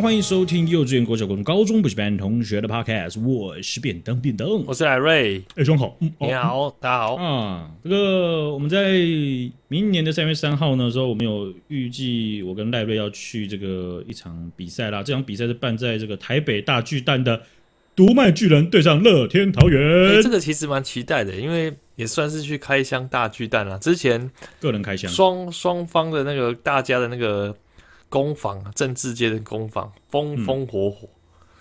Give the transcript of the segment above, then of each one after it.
欢迎收听幼稚园、国小、国中、高中补习班同学的 Podcast。我是便当便当，我是艾瑞。哎，中好，嗯，你好，哦、大家好啊。这个我们在明年的三月三号呢时候，我们有预计我跟赖瑞要去这个一场比赛啦。这场比赛是办在这个台北大巨蛋的独卖巨人对上乐天桃园。欸，这个其实蛮期待的，因为也算是去开箱大巨蛋了。之前个人开箱，双双方的那个大家的那个。攻防，政治界的攻防，风风火火，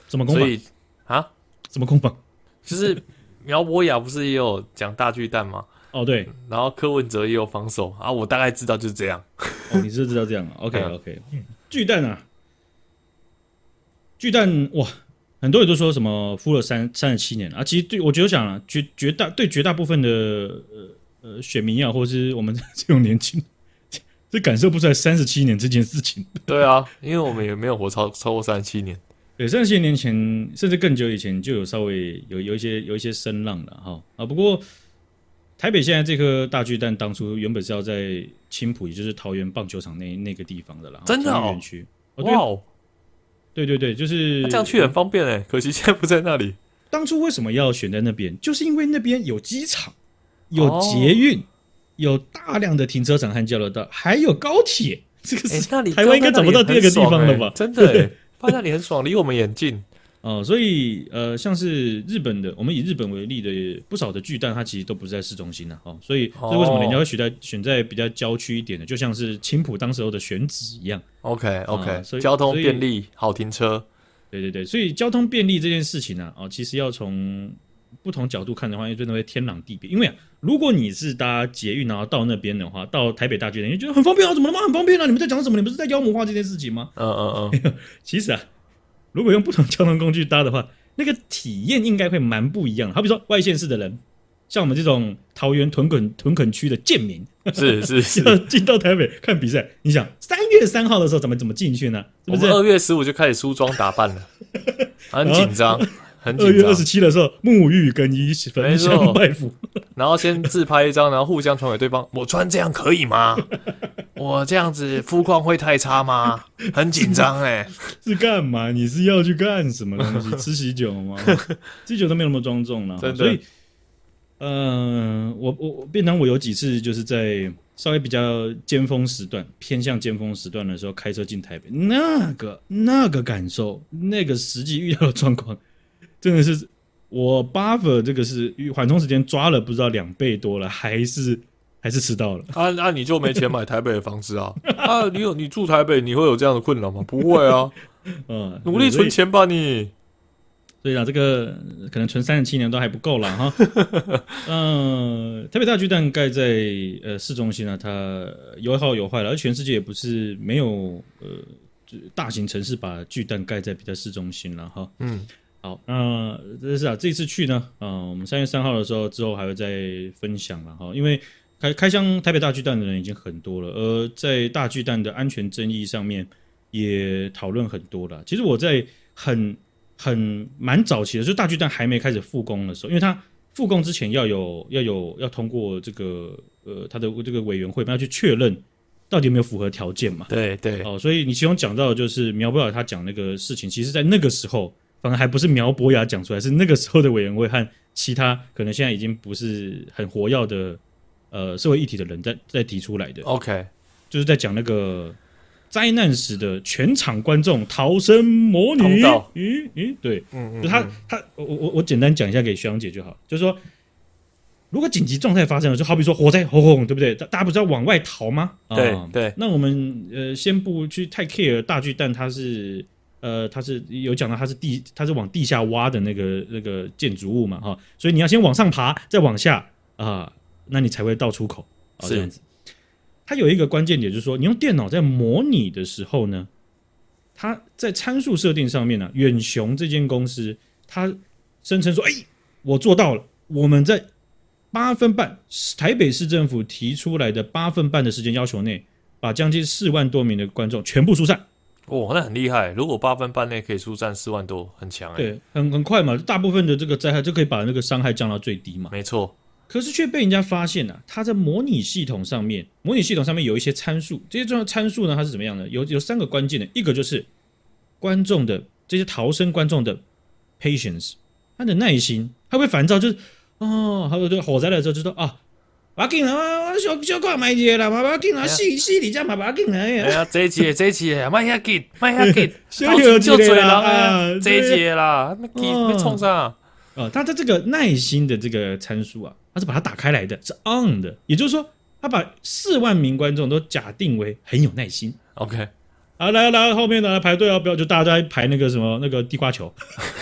怎么攻防？所以啊，怎么攻防？就是苗博雅不是也有讲大巨蛋吗？哦，对，然后柯文哲也有防守啊，我大概知道就是这样。哦，你是知道这样？OK OK，嗯，巨蛋啊，巨蛋哇，很多人都说什么敷了三三十七年啊，其实对我觉得想啊，绝绝大对绝大部分的呃呃选民啊，或者是我们这种年轻。这感受不出来三十七年这件事情。对啊，因为我们也没有活超超过三十七年。对，三十七年前甚至更久以前就有稍微有有一些有一些声浪了哈啊。不过台北现在这颗大巨蛋当初原本是要在青浦，也就是桃园棒球场那那个地方的啦。真的哦。园区。哇哦。对对对，就是这样去很方便哎，可惜现在不在那里。当初为什么要选在那边？就是因为那边有机场，有捷运。哦有大量的停车场和交流道，还有高铁，这个是台湾应该找不到第二个地方了吧？欸、真的，放那里很爽，离我们也近哦。所以呃，像是日本的，我们以日本为例的不少的巨蛋，它其实都不是在市中心的哦。所以，所以为什么人家会选在选在比较郊区一点的？就像是青浦当时候的选址一样。OK OK，、呃、所以交通便利，好停车。对对对，所以交通便利这件事情呢，哦，其实要从。不同角度看的话，因为真的会天壤地别。因为啊，如果你是搭捷运然后到那边的话，到台北大巨蛋，你觉得很方便啊？怎么了吗？很方便啊！你们在讲什么？你们是在妖魔化这件事情吗？嗯嗯嗯。其实啊，如果用不同交通工具搭的话，那个体验应该会蛮不一样。好比说外县市的人，像我们这种桃园屯垦屯垦区的贱民，是是是，要进到台北看比赛，你想三月三号的时候怎么怎么进去呢？是不是？二月十五就开始梳妆打扮了，很紧张。二月二十七的时候，沐浴更衣，焚香拜佛，然后先自拍一张，然后互相传给对方。我穿这样可以吗？我这样子肤况会太差吗？很紧张哎，是干嘛？你是要去干什么东西？吃喜酒吗？吃喜酒都没有那么庄重了。所以，嗯、呃，我我便当我有几次就是在稍微比较尖峰时段，偏向尖峰时段的时候开车进台北，那个那个感受，那个实际遇到的状况。真的是我 buffer 这个是缓冲时间抓了不知道两倍多了，还是还是迟到了啊？那、啊、你就没钱买台北的房子啊？啊，你有你住台北，你会有这样的困扰吗？不会啊，嗯，努力存钱吧你。所以啊，这个可能存三十七年都还不够了哈。嗯，台北大巨蛋盖在呃市中心啊，它有好有坏了，而全世界也不是没有呃大型城市把巨蛋盖在比较市中心了哈。嗯。好，那这是啊，这次去呢，啊、呃，我们三月三号的时候之后还会再分享了哈，因为开开箱台北大巨蛋的人已经很多了，而在大巨蛋的安全争议上面也讨论很多了。其实我在很很蛮早期的，就是大巨蛋还没开始复工的时候，因为它复工之前要有要有要通过这个呃它的这个委员会，要去确认到底有没有符合条件嘛。对对，哦，所以你其中讲到的就是苗博雅他讲那个事情，其实在那个时候。反而还不是苗博雅讲出来，是那个时候的委员会和其他可能现在已经不是很活跃的呃社会议题的人在在提出来的。OK，就是在讲那个灾难时的全场观众逃生模拟。咦咦，对，嗯嗯，就他他我我我简单讲一下给徐阳姐就好，就是说如果紧急状态发生了，就好比说火灾轰轰，对不对？大大家不是要往外逃吗？对对，那我们呃先不去太 care 大巨蛋，它是。呃，它是有讲到，它是地，它是往地下挖的那个那个建筑物嘛，哈，所以你要先往上爬，再往下啊、呃，那你才会到出口啊，这样子。它有一个关键点，就是说，你用电脑在模拟的时候呢，它在参数设定上面呢、啊，远雄这间公司，它声称说，哎，我做到了，我们在八分半，台北市政府提出来的八分半的时间要求内，把将近四万多名的观众全部疏散。哦，那很厉害！如果八分半内可以出战四万多，很强哎。对，很很快嘛，大部分的这个灾害就可以把那个伤害降到最低嘛。没错。可是却被人家发现了、啊，它在模拟系统上面，模拟系统上面有一些参数，这些重要参数呢，它是怎么样的？有有三个关键的，一个就是观众的这些逃生观众的 patience，他的耐心，他会烦躁，就是哦，还有这个火灾的时候就说啊，把紧啊，小小看买嘢啦，把把紧啊，洗洗你家把把紧哎呀，这一节 这一节，卖下紧卖下紧，逃出 就嘴了啊，这一节啦，没没冲上。哦，他的这个耐心的这个参数啊，他是把它打开来的，是 on 的，也就是说，他把四万名观众都假定为很有耐心。OK，啊，来来后面的来排队啊，不要就大家排那个什么那个地瓜球，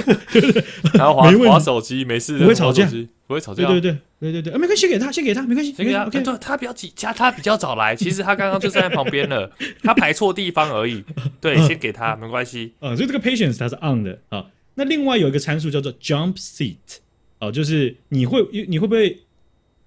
然后滑滑手机，没事，不会吵架，不会吵架，对对对对对对，啊，没关系，先给他，先给他，没关系，先给他，OK，对，他比较急，加他比较早来，其实他刚刚就站在旁边了，他排错地方而已，对，先给他，没关系，啊，所以这个 patience 它是 on 的啊。那另外有一个参数叫做 jump seat，哦，就是你会你会不会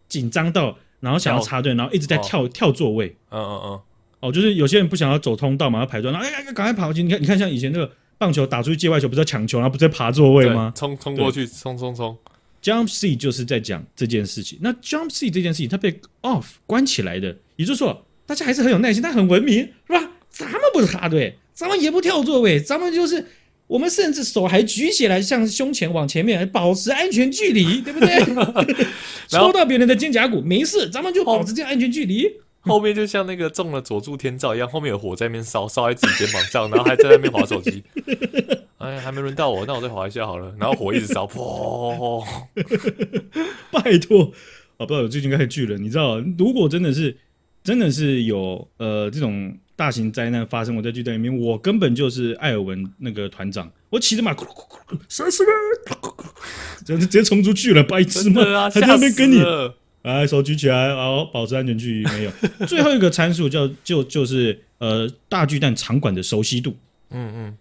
紧张到，然后想要插队，然后一直在跳、哦、跳座位？嗯嗯嗯，哦，就是有些人不想要走通道嘛，要排队，然后哎哎，赶快跑过去！你看，你看，像以前那个棒球打出去界外球，不是要抢球，然后不是在爬座位吗？冲冲过去，冲冲冲！jump seat 就是在讲这件事情。那 jump seat 这件事情，它被 off 关起来的，也就是说，大家还是很有耐心，但很文明，是吧？咱们不是插队，咱们也不跳座位，咱们就是。我们甚至手还举起来，向胸前往前面保持安全距离，对不对？抽到别人的肩胛骨没事，咱们就保持这样安全距离。后面就像那个中了佐助天照一样，后面有火在那边烧，烧在自己肩膀上，然后还在那边滑手机。哎，还没轮到我，那我再滑一下好了。然后火一直烧，噗！拜托，啊，不知道我最近看巨人，你知道，如果真的是，真的是有呃这种。大型灾难发生，我在剧队里面，我根本就是艾尔文那个团长，我骑着马，三十个，直接直接冲出去了，白痴吗？啊、还在那边跟你，来手举起来，好，保持安全距离。没有，最后一个参数叫就就是呃大巨蛋场馆的熟悉度。嗯嗯，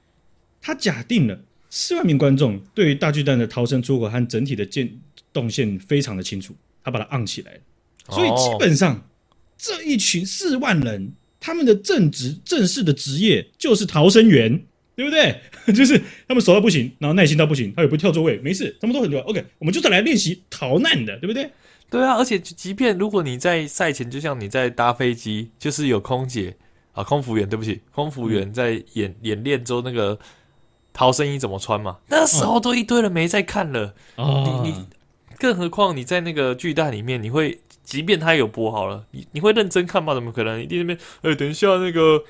他假定了四万名观众对于大巨蛋的逃生出口和整体的建动线非常的清楚，他把它按起来，所以基本上、哦、这一群四万人。他们的正职正式的职业就是逃生员，对不对？就是他们熟到不行，然后耐心到不行，他也不跳座位，没事，他们都很多。OK，我们就是来练习逃难的，对不对？对啊，而且即便如果你在赛前，就像你在搭飞机，就是有空姐啊，空服员，对不起，空服员在演、嗯、演练之后那个逃生衣怎么穿嘛，那时候都一堆人没在看了。哦，你你，更何况你在那个巨蛋里面，你会。即便他有播好了，你你会认真看吗？怎么可能？一定那边，哎、欸，等一下那个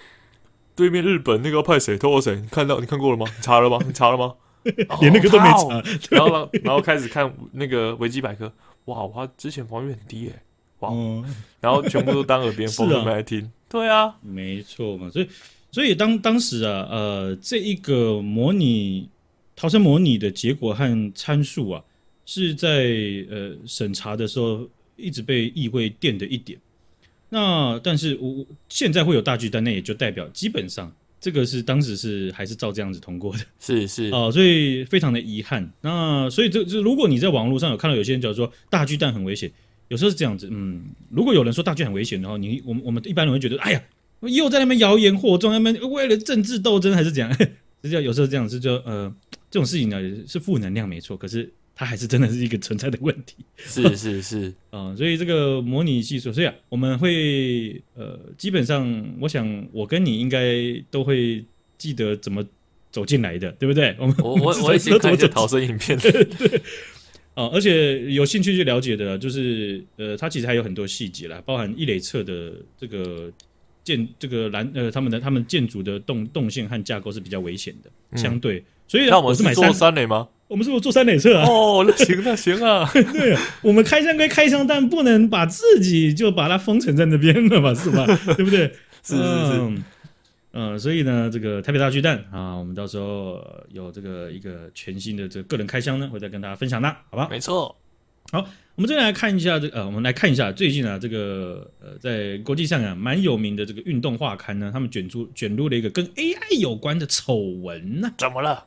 对面日本那个要派谁？透过谁？你看到你看过了吗？你查了吗？你查了吗？连那个都没查。然后然后开始看那个维基百科，哇，他之前防御很低哎，哇，嗯、然后全部都当耳边 风都没来听。对啊，没错嘛。所以所以当当时啊，呃，这一个模拟逃生模拟的结果和参数啊，是在呃审查的时候。一直被议会垫的一点，那但是我现在会有大巨蛋，那也就代表基本上这个是当时是还是照这样子通过的，是是哦，所以非常的遗憾。那所以这这如果你在网络上有看到有些人讲说大巨蛋很危险，有时候是这样子，嗯，如果有人说大巨蛋很危险的话，你我们我们一般人会觉得，哎呀，又在那边谣言惑众，那边为了政治斗争还是怎样？这叫有时候这样子就呃这种事情呢是负能量没错，可是。它还是真的是一个存在的问题，是 是是。啊、呃，所以这个模拟技术，所以啊，我们会呃，基本上，我想我跟你应该都会记得怎么走进来的，对不对？我们我我 我已经看一些逃生影片 了，对。啊、呃，而且有兴趣去了解的，就是呃，它其实还有很多细节啦，包含一垒侧的这个建这个蓝呃，他们的他们建筑的动动线和架构是比较危险的，嗯、相对，所以那我们是买三三垒吗？我们是不是坐三垒侧啊？哦，那行，那行啊。对，我们开箱归开箱，但不能把自己就把它封存在那边了嘛，是吧？对不对？是是是。嗯，呃，所以呢，这个台北大巨蛋啊，我们到时候有这个一个全新的这个个人开箱呢，会再跟大家分享的，好吧？没错。好，我们再来看一下这个，呃，我们来看一下最近啊，这个呃，在国际上啊，蛮有名的这个运动画刊呢，他们卷出卷入了一个跟 AI 有关的丑闻呢。怎么了？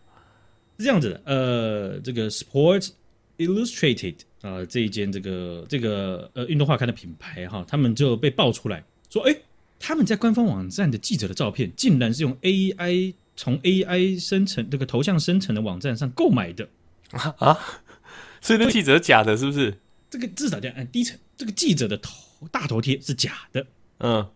是这样子的，呃，这个 Sports Illustrated 啊、呃，这一间这个这个呃运动画刊的品牌哈，他们就被爆出来说，哎，他们在官方网站的记者的照片，竟然是用 AI 从 AI 生成这个头像生成的网站上购买的。啊？啊，所以那记者假的，是不是？这个至少这样按低层，这个记者的头大头贴是假的，嗯，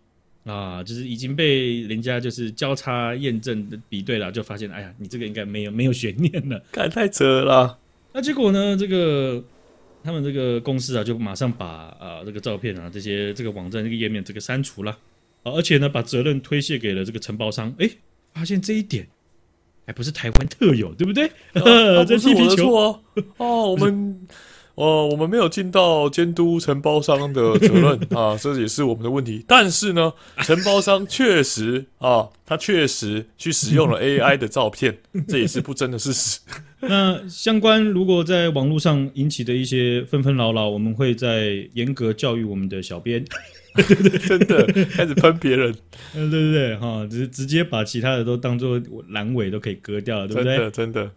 啊，就是已经被人家就是交叉验证的比对了，就发现哎呀，你这个应该没有没有悬念了，看太扯了。那结果呢？这个他们这个公司啊，就马上把啊这个照片啊这些这个网站这个页面这个删除了啊，而且呢把责任推卸给了这个承包商。哎，发现这一点还不是台湾特有，对不对？啊、这是我的错哦，哦，我们。哦，我们没有尽到监督承包商的责任 啊，这也是我们的问题。但是呢，承包商确实啊，他确实去使用了 AI 的照片，这也是不争的事实。那相关如果在网络上引起的一些纷纷扰扰，我们会在严格教育我们的小编。对对对，真的开始喷别人，嗯，对对对，哈，直直接把其他的都当做阑尾都可以割掉了，对不对？真的真的。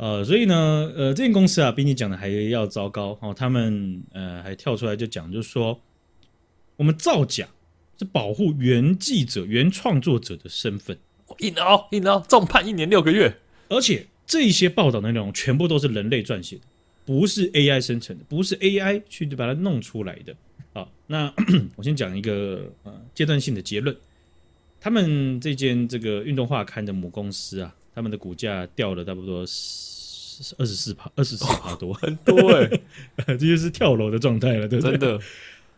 呃，所以呢，呃，这间公司啊，比你讲的还要糟糕哦。他们呃还跳出来就讲，就是说，我们造假是保护原记者、原创作者的身份。硬凹硬凹，重判一年六个月。而且这些报道的内容全部都是人类撰写的，不是 AI 生成的，不是 AI 去把它弄出来的。好，那 我先讲一个呃阶段性的结论。他们这间这个运动画刊的母公司啊，他们的股价掉了差不多。二十四趴，二十四趴多，很多哎、欸，这就是跳楼的状态了，对不对？真的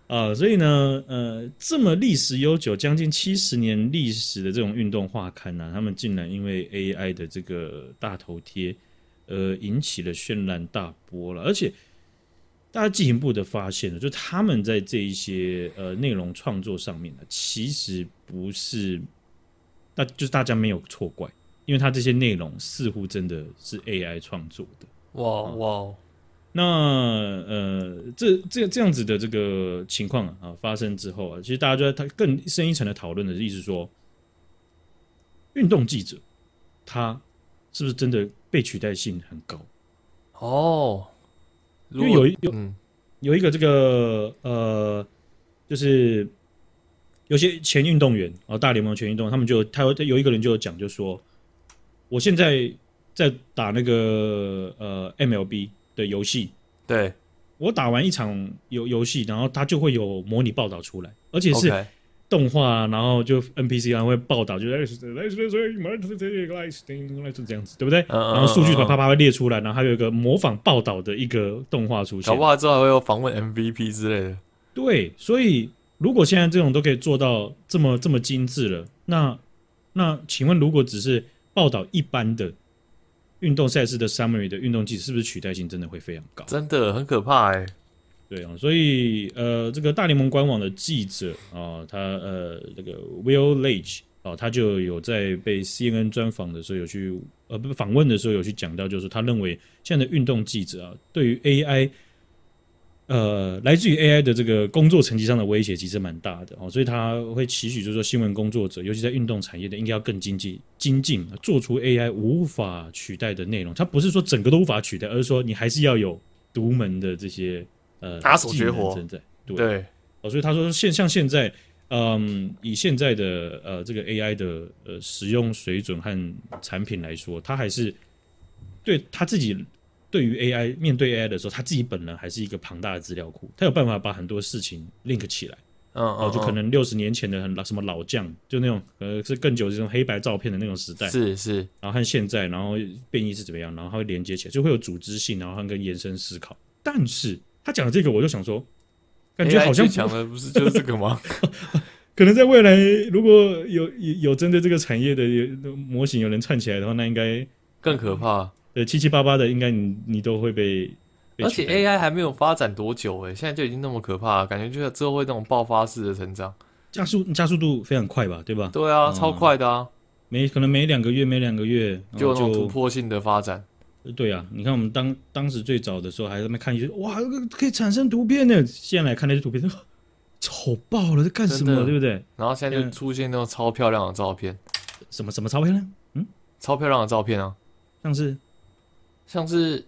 啊、呃，所以呢，呃，这么历史悠久、将近七十年历史的这种运动画刊呢、啊，他们竟然因为 AI 的这个大头贴，呃，引起了轩然大波了。而且，大家进一步的发现了，就他们在这一些呃内容创作上面呢，其实不是，大就是大家没有错怪。因为它这些内容似乎真的是 AI 创作的，哇哇！那呃，这这这样子的这个情况啊发生之后啊，其实大家就在他更深一层的讨论的意思说，运动记者他是不是真的被取代性很高？哦，因为有一有、嗯、有一个这个呃，就是有些前运动员啊，大联盟前运动员，他们就他有有一个人就讲，就说。我现在在打那个呃 MLB 的游戏，对，我打完一场游游戏，然后它就会有模拟报道出来，而且是动画，然后就 NPC 还会报道，就是是这样子，对不对？然后数据啪啪啪会列出来，然后还有一个模仿报道的一个动画出现，搞不好之后还会有访问 MVP 之类的。对，所以如果现在这种都可以做到这么这么精致了，那那请问如果只是报道一般的运动赛事的 summary 的运动记者，是不是取代性真的会非常高？真的很可怕哎、欸。对啊，所以呃，这个大联盟官网的记者啊，他呃，这个 Will Leitch 啊，他就有在被 CNN 专访的时候有去呃不访问的时候有去讲到，就是他认为现在的运动记者啊，对于 AI。呃，来自于 AI 的这个工作层级上的威胁其实蛮大的哦，所以他会期许，就是说新闻工作者，尤其在运动产业的，应该要更经济、精进，做出 AI 无法取代的内容。他不是说整个都无法取代，而是说你还是要有独门的这些呃拿手绝活。正在对，对哦，所以他说现像现在，嗯，以现在的呃这个 AI 的呃使用水准和产品来说，他还是对他自己。对于 AI 面对 AI 的时候，他自己本人还是一个庞大的资料库，他有办法把很多事情 link 起来。嗯，哦，就可能六十年前的很老什么老将，就那种呃是更久这种黑白照片的那种时代，是是，然后和现在，然后变异是怎么样，然后它会连接起来，就会有组织性，然后和跟延伸思考。但是他讲的这个，我就想说，感觉好像讲的不是就是这个吗？可能在未来，如果有有有针对这个产业的模型有人串起来的话，那应该更可怕。对，七七八八的，应该你你都会被，被。而且 AI 还没有发展多久诶，现在就已经那么可怕了，感觉就是之后会那种爆发式的成长，加速加速度非常快吧，对吧？对啊，嗯、超快的啊，每可能每两个月每两个月就有那种突破性的发展。对啊，你看我们当当时最早的时候还在那看一些，哇，可以产生图片呢，现在来看那些图片，丑爆了，在干什么？对不对？然后现在就出现那种超漂亮的照片，什么什么超漂亮？嗯，超漂亮的照片啊，像是。像是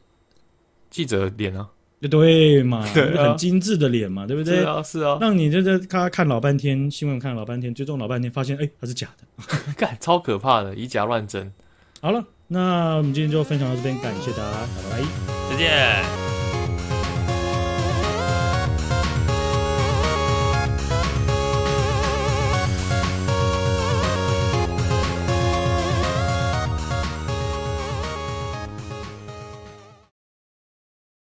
记者脸啊，对嘛，对啊、很精致的脸嘛，对不对？是啊，是啊，让你这这他看老半天新闻，看老半天，追踪老半天，发现哎，他是假的，干超可怕的，以假乱真。好了，那我们今天就分享到这边，感谢大家，拜拜，再见。